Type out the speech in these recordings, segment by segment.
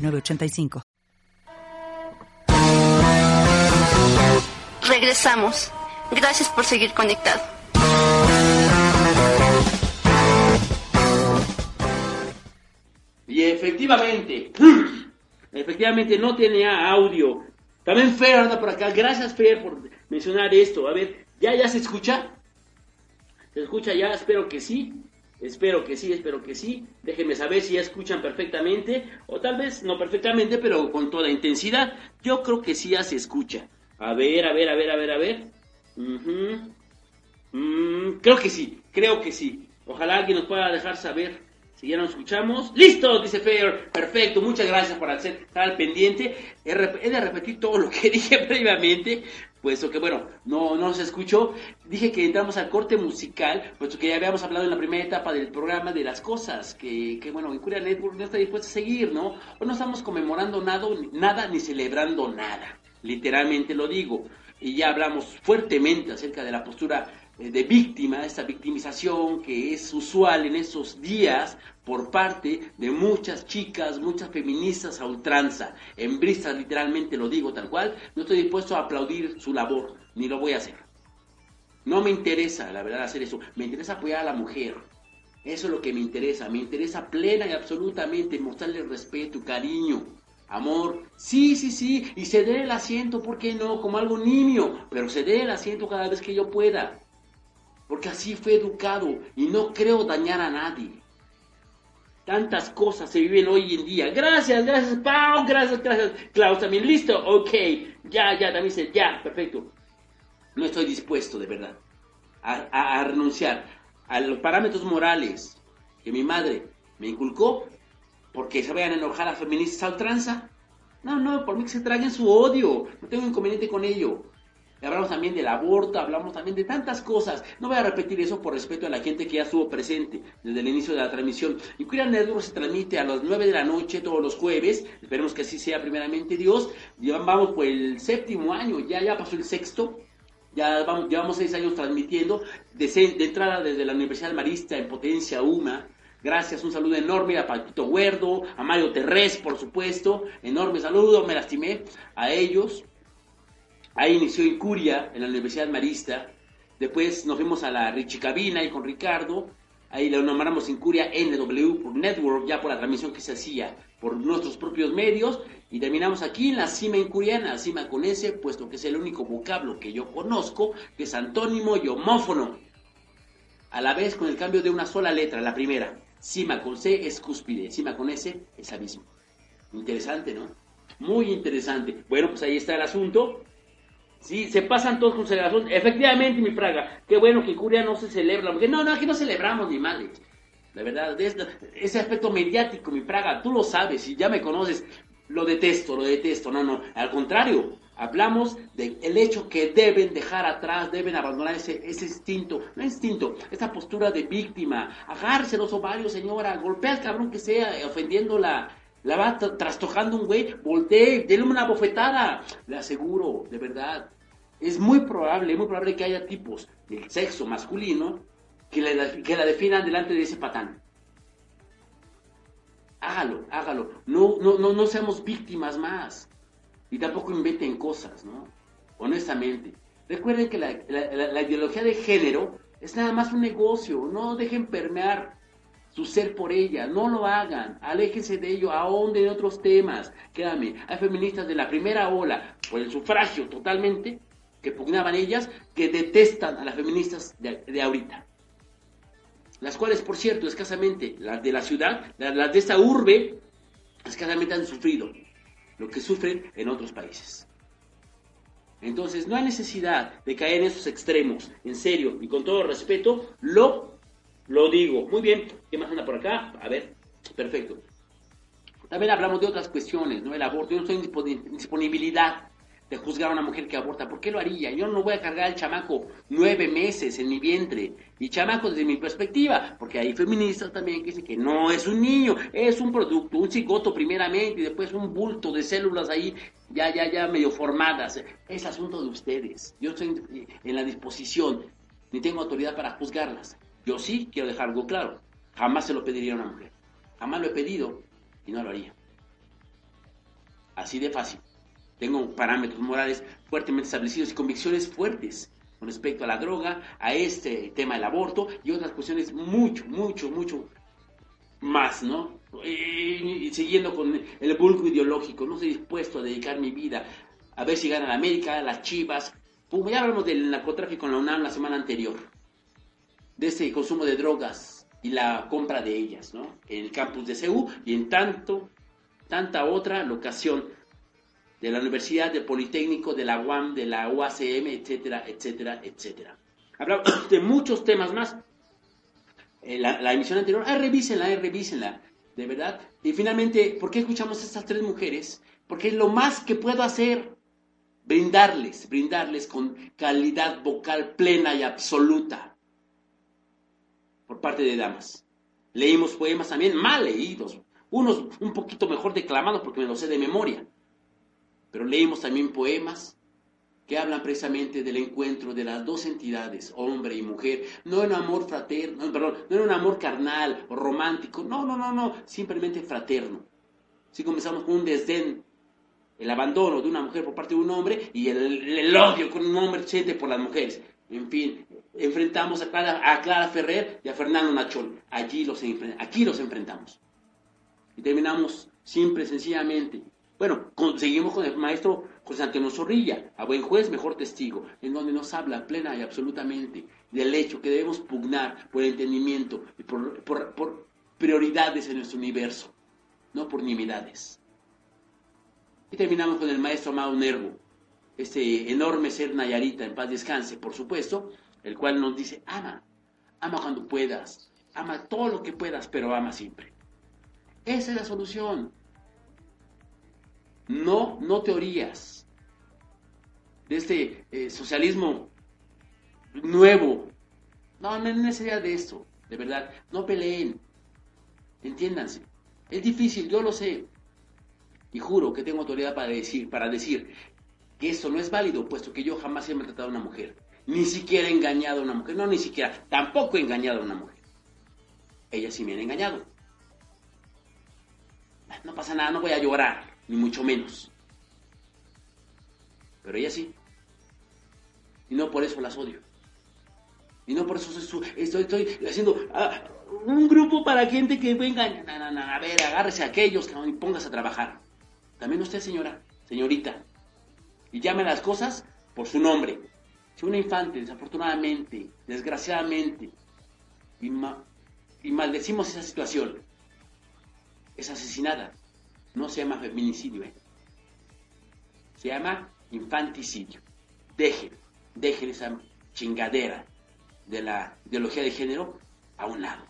985. Regresamos. Gracias por seguir conectado. Y efectivamente, efectivamente no tenía audio. También Fer anda por acá. Gracias Fer por mencionar esto. A ver, ¿ya, ya se escucha? ¿Se escucha ya? Espero que sí. Espero que sí, espero que sí. Déjenme saber si ya escuchan perfectamente, o tal vez no perfectamente, pero con toda intensidad. Yo creo que sí ya se escucha. A ver, a ver, a ver, a ver, a ver. Mm, creo que sí, creo que sí. Ojalá alguien nos pueda dejar saber si ya nos escuchamos. ¡Listo! Dice Fer. Perfecto, muchas gracias por estar al pendiente. He de repetir todo lo que dije previamente, puesto que bueno, no, no escuchó. Dije que entramos al corte musical, puesto que ya habíamos hablado en la primera etapa del programa de las cosas que, que bueno, Incuria Network no está dispuesto a seguir, ¿no? O no estamos conmemorando nada, nada ni celebrando nada. Literalmente lo digo. Y ya hablamos fuertemente acerca de la postura eh, de víctima, esta victimización que es usual en esos días por parte de muchas chicas, muchas feministas a ultranza, embristas literalmente lo digo tal cual, no estoy dispuesto a aplaudir su labor, ni lo voy a hacer. No me interesa, la verdad, hacer eso, me interesa apoyar a la mujer. Eso es lo que me interesa, me interesa plena y absolutamente mostrarle respeto, cariño, amor. Sí, sí, sí, y ceder el asiento, ¿por qué no? Como algo nimio, pero ceder el asiento cada vez que yo pueda porque así fue educado y no creo dañar a nadie. Tantas cosas se viven hoy en día. Gracias, gracias, Pau, gracias, gracias. Klaus también, listo, ok. Ya, ya, también ya, perfecto. No estoy dispuesto, de verdad, a, renunciar a los parámetros morales que mi madre me inculcó porque se vayan a enojar a feministas a ultranza. No, no, por mí que se traguen su odio. No tengo inconveniente con ello. Hablamos también del aborto, hablamos también de tantas cosas. No voy a repetir eso por respeto a la gente que ya estuvo presente desde el inicio de la transmisión. Queer Network se transmite a las 9 de la noche todos los jueves. Esperemos que así sea primeramente Dios. Vamos por el séptimo año, ya, ya pasó el sexto. Ya vamos, llevamos seis años transmitiendo. De, de entrada desde la Universidad Marista en Potencia UMA. Gracias, un saludo enorme a Paquito Huerdo, a Mario Terrés, por supuesto. Enorme saludo, me lastimé a ellos. Ahí inició Incuria en la Universidad Marista. Después nos fuimos a la Richicabina y con Ricardo. Ahí lo nombramos Incuria NW por Network, ya por la transmisión que se hacía por nuestros propios medios. Y terminamos aquí en la cima incuriana, cima con S, puesto que es el único vocablo que yo conozco, que es antónimo y homófono. A la vez con el cambio de una sola letra, la primera. Cima con C es cúspide, cima con S es abismo. Interesante, ¿no? Muy interesante. Bueno, pues ahí está el asunto. Sí, se pasan todos con celebración. Efectivamente, mi Fraga, qué bueno que Curia no se celebra. Porque no, no, aquí no celebramos ni madre. La verdad, ese aspecto mediático, mi Praga, tú lo sabes y ya me conoces, lo detesto, lo detesto. No, no, al contrario, hablamos del hecho que deben dejar atrás, deben abandonar ese, ese instinto, no instinto, esa postura de víctima. Agárrese los ovarios, señora, golpea al cabrón que sea, ofendiéndola la va trastojando un güey, voltee, denle una bofetada. Le aseguro, de verdad. Es muy probable, muy probable que haya tipos del sexo masculino que, que la definan delante de ese patán. Hágalo, hágalo. No, no, no, no seamos víctimas más. Y tampoco inventen cosas, ¿no? Honestamente. Recuerden que la, la ideología de género es nada más un negocio. No dejen permear su ser por ella, no lo hagan, aléjense de ello, ahonden en otros temas. Quédame, hay feministas de la primera ola, por el sufragio totalmente, que pugnaban ellas, que detestan a las feministas de, ahorita. Las cuales, por cierto, escasamente, las de la ciudad, las, de esta urbe, escasamente han sufrido lo que sufren en otros países. Entonces, no hay necesidad de caer en esos extremos, en serio, y con todo respeto, lo lo digo. Muy bien. ¿Qué más anda por acá? A ver. Perfecto. También hablamos de otras cuestiones, ¿no? El aborto, yo no estoy en disponibilidad de juzgar a una mujer que aborta. ¿Por qué lo haría? Yo no voy a cargar al chamaco nueve meses en mi vientre. Y chamaco desde mi perspectiva, porque hay feministas también que dicen que no es un niño, es un producto, un cigoto primeramente y después un bulto de células ahí ya, ya, ya medio formadas. Es asunto de ustedes. Yo estoy en la disposición, ni tengo autoridad para juzgarlas. Yo sí quiero dejar algo claro. Jamás se lo pediría a una mujer. Jamás lo he pedido y no lo haría. Así de fácil. Tengo parámetros morales fuertemente establecidos y convicciones fuertes con respecto a la droga, a este tema del aborto y otras cuestiones mucho, mucho, mucho más, ¿no? Y, siguiendo con el bulgo ideológico, no estoy dispuesto a dedicar mi vida a ver si gana la América, las Chivas. ya hablamos del narcotráfico en la UNAM la semana anterior, de ese consumo de drogas y la compra de ellas, ¿no? En el campus de CEU y en tanto, tanta otra locación de la Universidad, del Politécnico, de la UAM, de la UACM, etcétera, etcétera, etcétera. Hablamos de muchos temas más. Eh, la, emisión anterior, ah, revísenla, eh, revísenla, de verdad. Y finalmente, ¿por qué escuchamos a estas tres mujeres? Porque es lo más que puedo hacer, brindarles, brindarles con calidad vocal plena y absoluta por parte de damas. Leímos poemas también mal leídos, unos un poquito mejor declamados porque me los sé de memoria pero leímos también poemas que hablan precisamente del encuentro de las dos entidades, hombre y mujer, no en amor fraterno, perdón, no en un amor carnal o romántico, no, no, no, no, simplemente fraterno. Si comenzamos con un desdén, el abandono de una mujer por parte de un hombre y el, odio con un hombre siente por las mujeres. En fin, enfrentamos a Clara, a Clara Ferrer y a Fernando Nachol. Allí los, aquí los enfrentamos. Y terminamos simple, sencillamente, bueno, seguimos con el maestro José Antonio Zorrilla, a buen juez, mejor testigo, en donde nos habla plena y absolutamente del hecho que debemos pugnar por el entendimiento y por, prioridades en nuestro universo, no por nimiedades. Y terminamos con el maestro Amado Nervo, este enorme ser Nayarita, en paz descanse, por supuesto, el cual nos dice, ama, ama cuando puedas, ama todo lo que puedas, pero ama siempre. Esa es la solución. No, no teorías de este eh, socialismo nuevo. No, no es necesidad de esto, de verdad. No peleen. Entiéndanse. Es difícil, yo lo sé. Y juro que tengo autoridad para decir, para decir que esto no es válido, puesto que yo jamás he maltratado a una mujer. Ni siquiera he engañado a una mujer. No, ni siquiera. Tampoco he engañado a una mujer. Ella sí me han engañado. No pasa nada, no voy a llorar ni mucho menos. Pero ella sí. Y no por eso las odio. Y no por eso estoy, estoy haciendo ah, un grupo para gente que venga. a ver, agárrese a aquellos que y pongas a trabajar. También usted, señora, señorita. Y llame las cosas por su nombre. Si una infante, desafortunadamente, desgraciadamente, y, y maldecimos esa situación, es asesinada, no se llama feminicidio, se llama infanticidio. Dejen, dejen esa chingadera de la ideología de género a un lado.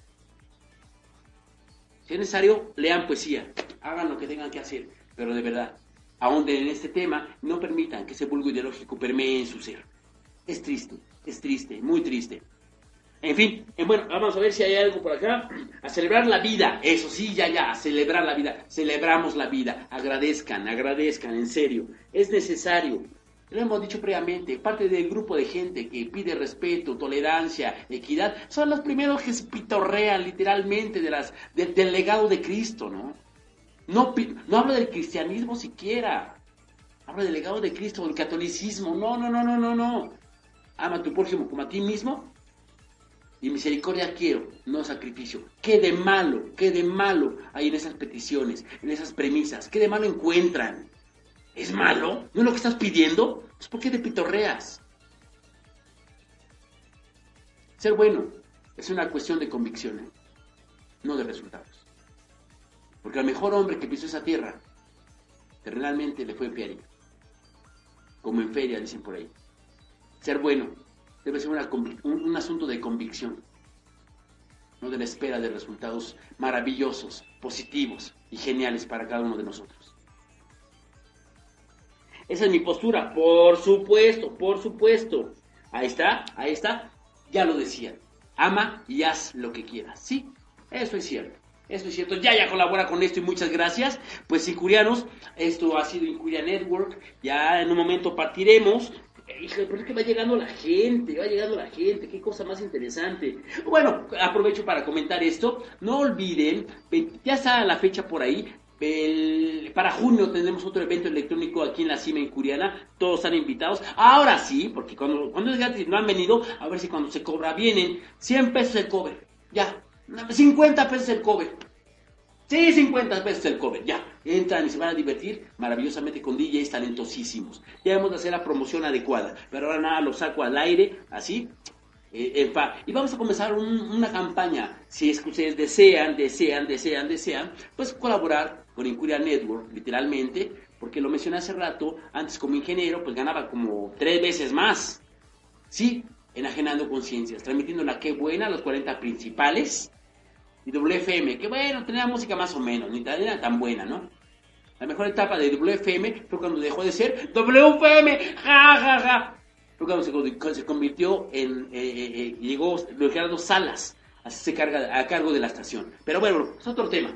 Si es necesario, lean poesía, hagan lo que tengan que hacer, pero de verdad, aún en este tema, no permitan que ese vulgo ideológico permee en su ser. Es triste, es triste, muy triste. En fin, bueno, vamos a ver si hay algo por acá. A celebrar la vida, eso sí, ya, ya, a celebrar la vida. Celebramos la vida. Agradezcan, agradezcan, en serio. Es necesario. Lo hemos dicho previamente, parte del grupo de gente que pide respeto, tolerancia, equidad, son los primeros que se pitorrean literalmente de las, del legado de Cristo, ¿no? No, no hablo del cristianismo siquiera. Hablo del legado de Cristo, del catolicismo. No, no, no, no, no, no. Ama a tu prójimo como a ti mismo y misericordia quiero, no sacrificio. ¿Qué de malo, qué de malo hay en esas peticiones, en esas premisas? ¿Qué de malo encuentran? ¿Es malo? ¿No es lo que estás pidiendo? Pues ¿por qué te pitorreas? Ser bueno es una cuestión de convicciones, no de resultados. Porque al mejor hombre que pisó esa tierra, terrenalmente le fue en feria. Como en feria, dicen por ahí. Ser bueno debe ser un, asunto de convicción. no de la espera de resultados maravillosos, positivos y geniales para cada uno de nosotros. Esa es mi postura, por supuesto, por supuesto. Ahí está, ahí está, ya lo decía. Ama y haz lo que quieras. Sí, eso es cierto. Eso es cierto. Ya, ya colabora con esto y muchas gracias. Pues Incurianos, esto ha sido Incuria Network. Ya en un momento partiremos. Híjole, pero es que va llegando la gente, va llegando la gente, qué cosa más interesante. Bueno, aprovecho para comentar esto. No olviden, ya está la fecha por ahí, para junio tendremos otro evento electrónico aquí en la cima incuriana. Todos están invitados. Ahora sí, porque cuando, cuando es gratis no han venido, a ver si cuando se cobra vienen. 100 pesos el cover. Ya. 50 pesos el cover. Sí, 50 pesos el cover. Ya. Entran y se van a divertir maravillosamente con DJs talentosísimos. Ya hemos de hacer la promoción adecuada. Pero ahora nada, lo saco al aire, así. Eh, y vamos a comenzar una campaña. Si es que ustedes desean, desean, desean, desean, pues colaborar con Incuria Network, literalmente, porque lo mencioné hace rato, antes como ingeniero, pues ganaba como tres veces más. Sí, enajenando conciencias, transmitiendo la que buena, los 40 principales, y WFM, que bueno, tenía música más o menos, ni tan, era tan buena, ¿no? La mejor etapa de WFM fue cuando dejó de ser WFM, ja, ja, ja. Fue cuando se, convirtió en, eh, eh, eh llegó Gerardo Salas, así se carga a cargo de la estación. Pero bueno, es otro tema.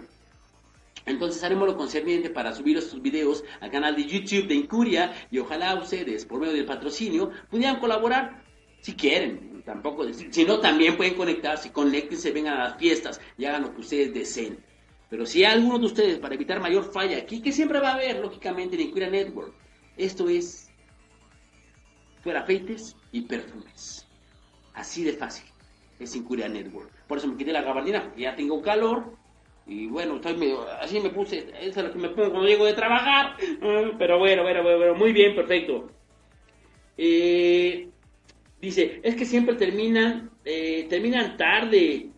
Entonces haremos lo concerniente para subir estos videos al canal de YouTube de Incuria y ojalá ustedes, por medio del patrocinio, pudieran colaborar si quieren. Tampoco, si no, también pueden conectarse, conéctense, vengan a las fiestas y hagan lo que ustedes deseen. Pero si hay alguno de ustedes, para evitar mayor falla aquí, que siempre va a haber, lógicamente, en Incuria Network, esto es fuera feites y perfumes. Así de fácil es Incuria Network. Por eso me quité la gabardina, porque ya tengo calor y bueno, así me puse, eso es lo que me pongo cuando llego de trabajar. Pero bueno, bueno, bueno, muy bien, perfecto. Eh, dice, es que siempre terminan, eh, terminan tarde.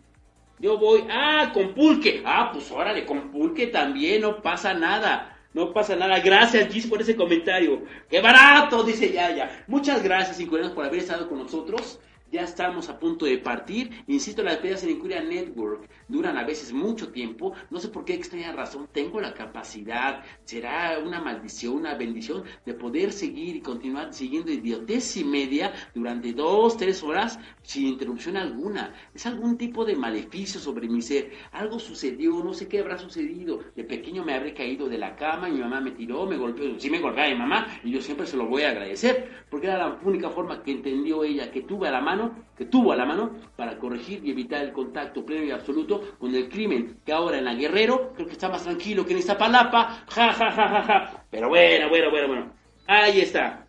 Yo voy, ah, con pulque. Ah, pues órale, con pulque también, no pasa nada. No pasa nada. Gracias, Gis, por ese comentario. ¡Qué barato! Dice Yaya. Muchas gracias, Incoreanos, por haber estado con nosotros. Ya estamos a punto de partir. Insisto, las peleas en Incuria Network duran a veces mucho tiempo. No sé por qué extraña razón tengo la capacidad. Será una maldición, una bendición de poder seguir y continuar siguiendo idiotez y media durante dos, tres horas sin interrupción alguna. Es algún tipo de maleficio sobre mi ser. Algo sucedió, no sé qué habrá sucedido. De pequeño me habré caído de la cama mi mamá me tiró, me golpeó. Sí me golpeaba mi mamá y yo siempre se lo voy a agradecer porque era la única forma que entendió ella que tuve a la mano que tuvo a la mano para corregir y evitar el contacto pleno y absoluto con el crimen, que ahora en la Guerrero creo que está más tranquilo que en Iztapalapa, ja, ja, ja, ja, ja. Pero bueno, bueno, bueno, bueno. Ahí está.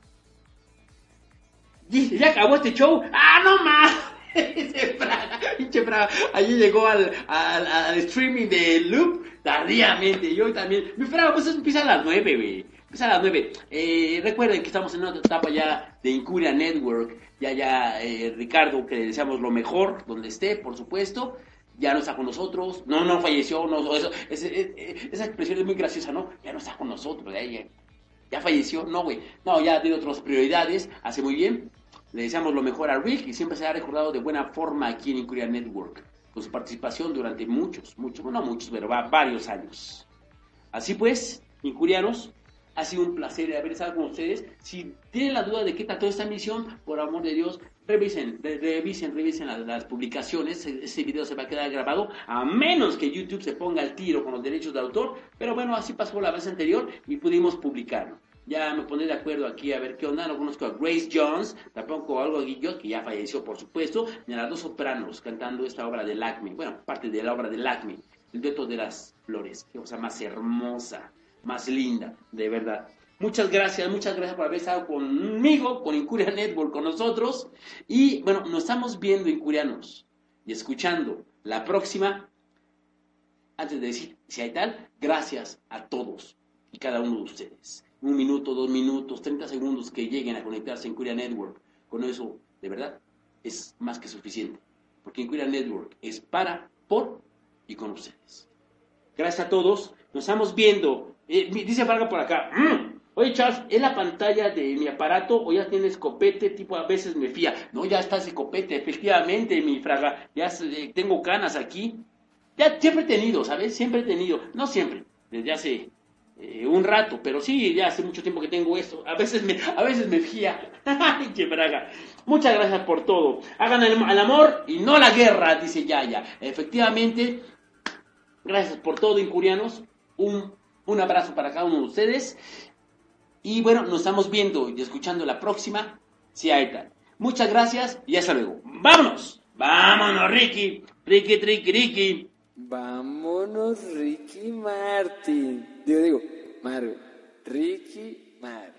¿Ya acabó este show? ¡Ah, no más! Pinche Allí llegó al, al, streaming de Loop tardíamente. Yo también. Mi Fraga, pues empieza a las nueve, güey. Empieza a las nueve. Eh, recuerden que estamos en otra etapa ya de Incuria Network. Ya, ya, eh, Ricardo, que le deseamos lo mejor, donde esté, por supuesto, ya no está con nosotros, no, no falleció, no, eso, esa expresión es muy graciosa, ¿no? Ya no está con nosotros, ya, ya, falleció, no, güey, no, ya tiene otras prioridades, hace muy bien, le deseamos lo mejor a Rick y siempre se ha recordado de buena forma aquí en Incuria Network, con su participación durante muchos, muchos, no muchos, pero va, varios años. Así pues, Incurianos, ha sido un placer haber estado con ustedes. Si tienen la duda de qué trató esta misión, por amor de Dios, revisen, revisen, revisen las, publicaciones. Ese video se va a quedar grabado, a menos que YouTube se ponga al tiro con los derechos de autor. Pero bueno, así pasó la vez anterior y pudimos publicarlo. Ya me pondré de acuerdo aquí a ver qué onda. No conozco a Grace Jones, tampoco algo de que ya falleció, por supuesto, ni a las dos sopranos cantando esta obra de Acme. Bueno, parte de la obra de Acme, el dueto de las flores. Qué cosa más hermosa más linda, de verdad. Muchas gracias, muchas gracias por haber estado conmigo, con Incuria Network, con nosotros. Y bueno, nos estamos viendo, Incurianos, y escuchando la próxima. Antes de decir si hay tal, gracias a todos y cada uno de ustedes. Un minuto, dos minutos, 30 segundos que lleguen a conectarse en Incuria Network. Con eso, de verdad, es más que suficiente. Porque Incuria Network es para, por y con ustedes. Gracias a todos. Nos estamos viendo dice Varga por acá, mm, Oye, Charles, ¿es la pantalla de mi aparato o ya tienes copete? Tipo, a veces me fía. No, ya estás de copete, efectivamente, mi fraga. Ya eh, tengo canas aquí. Ya siempre he tenido, ¿sabes? Siempre he tenido. No siempre, desde hace eh, un rato, pero sí, ya hace mucho tiempo que tengo esto. A veces me, a veces me fía. ¡Qué braga! Muchas gracias por todo. Hagan el, el amor y no la guerra, dice Yaya. Efectivamente, gracias por todo, incurianos. Un, un abrazo para cada uno de ustedes. Y bueno, nos estamos viendo y escuchando la próxima, si hay tal. Muchas gracias y hasta luego. ¡Vámonos! ¡Vámonos, Ricky! Ricky, Ricky, Ricky. Vámonos, Ricky Martin. Digo, digo, Mario. Ricky Mar,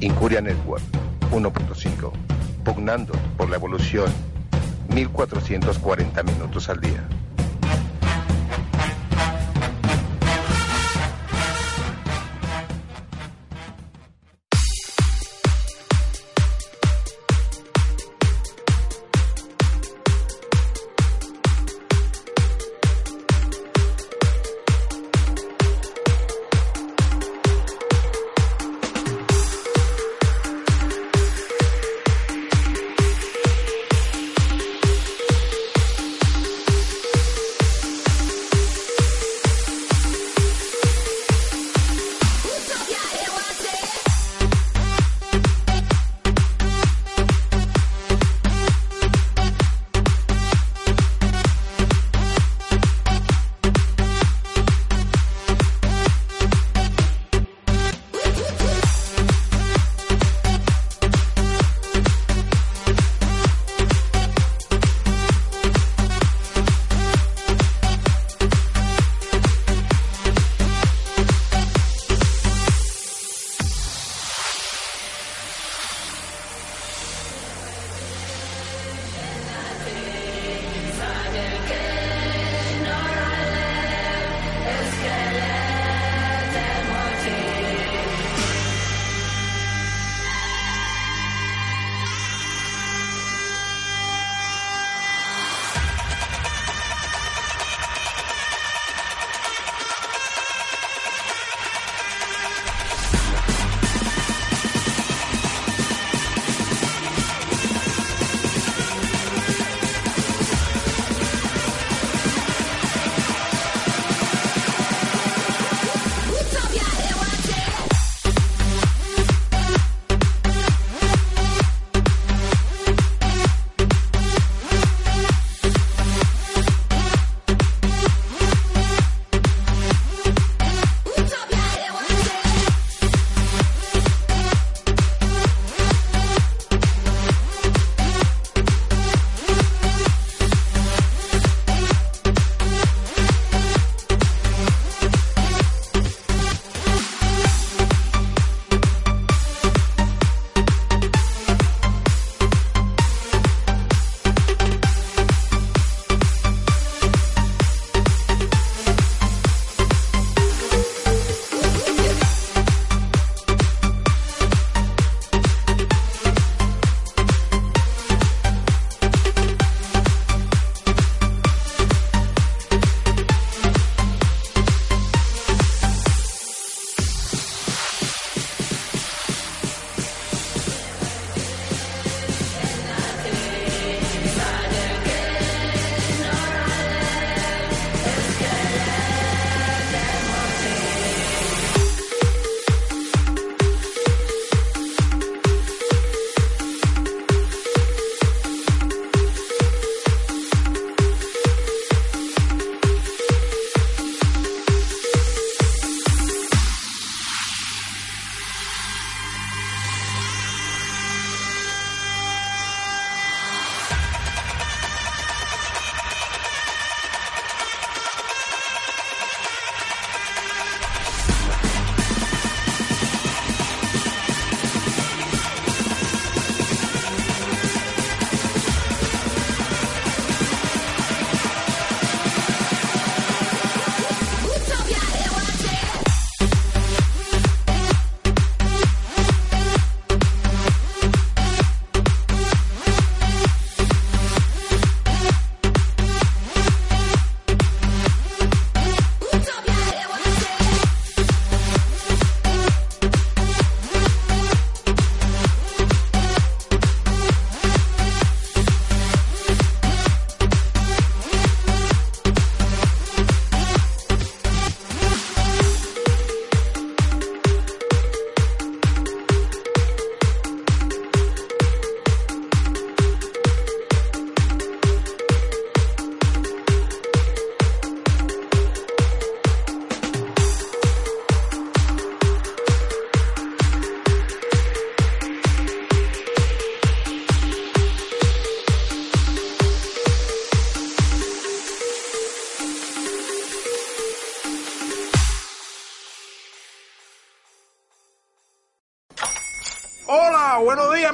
Incuria Network 1.5. Pugnando por la evolución. 1440 minutos al día.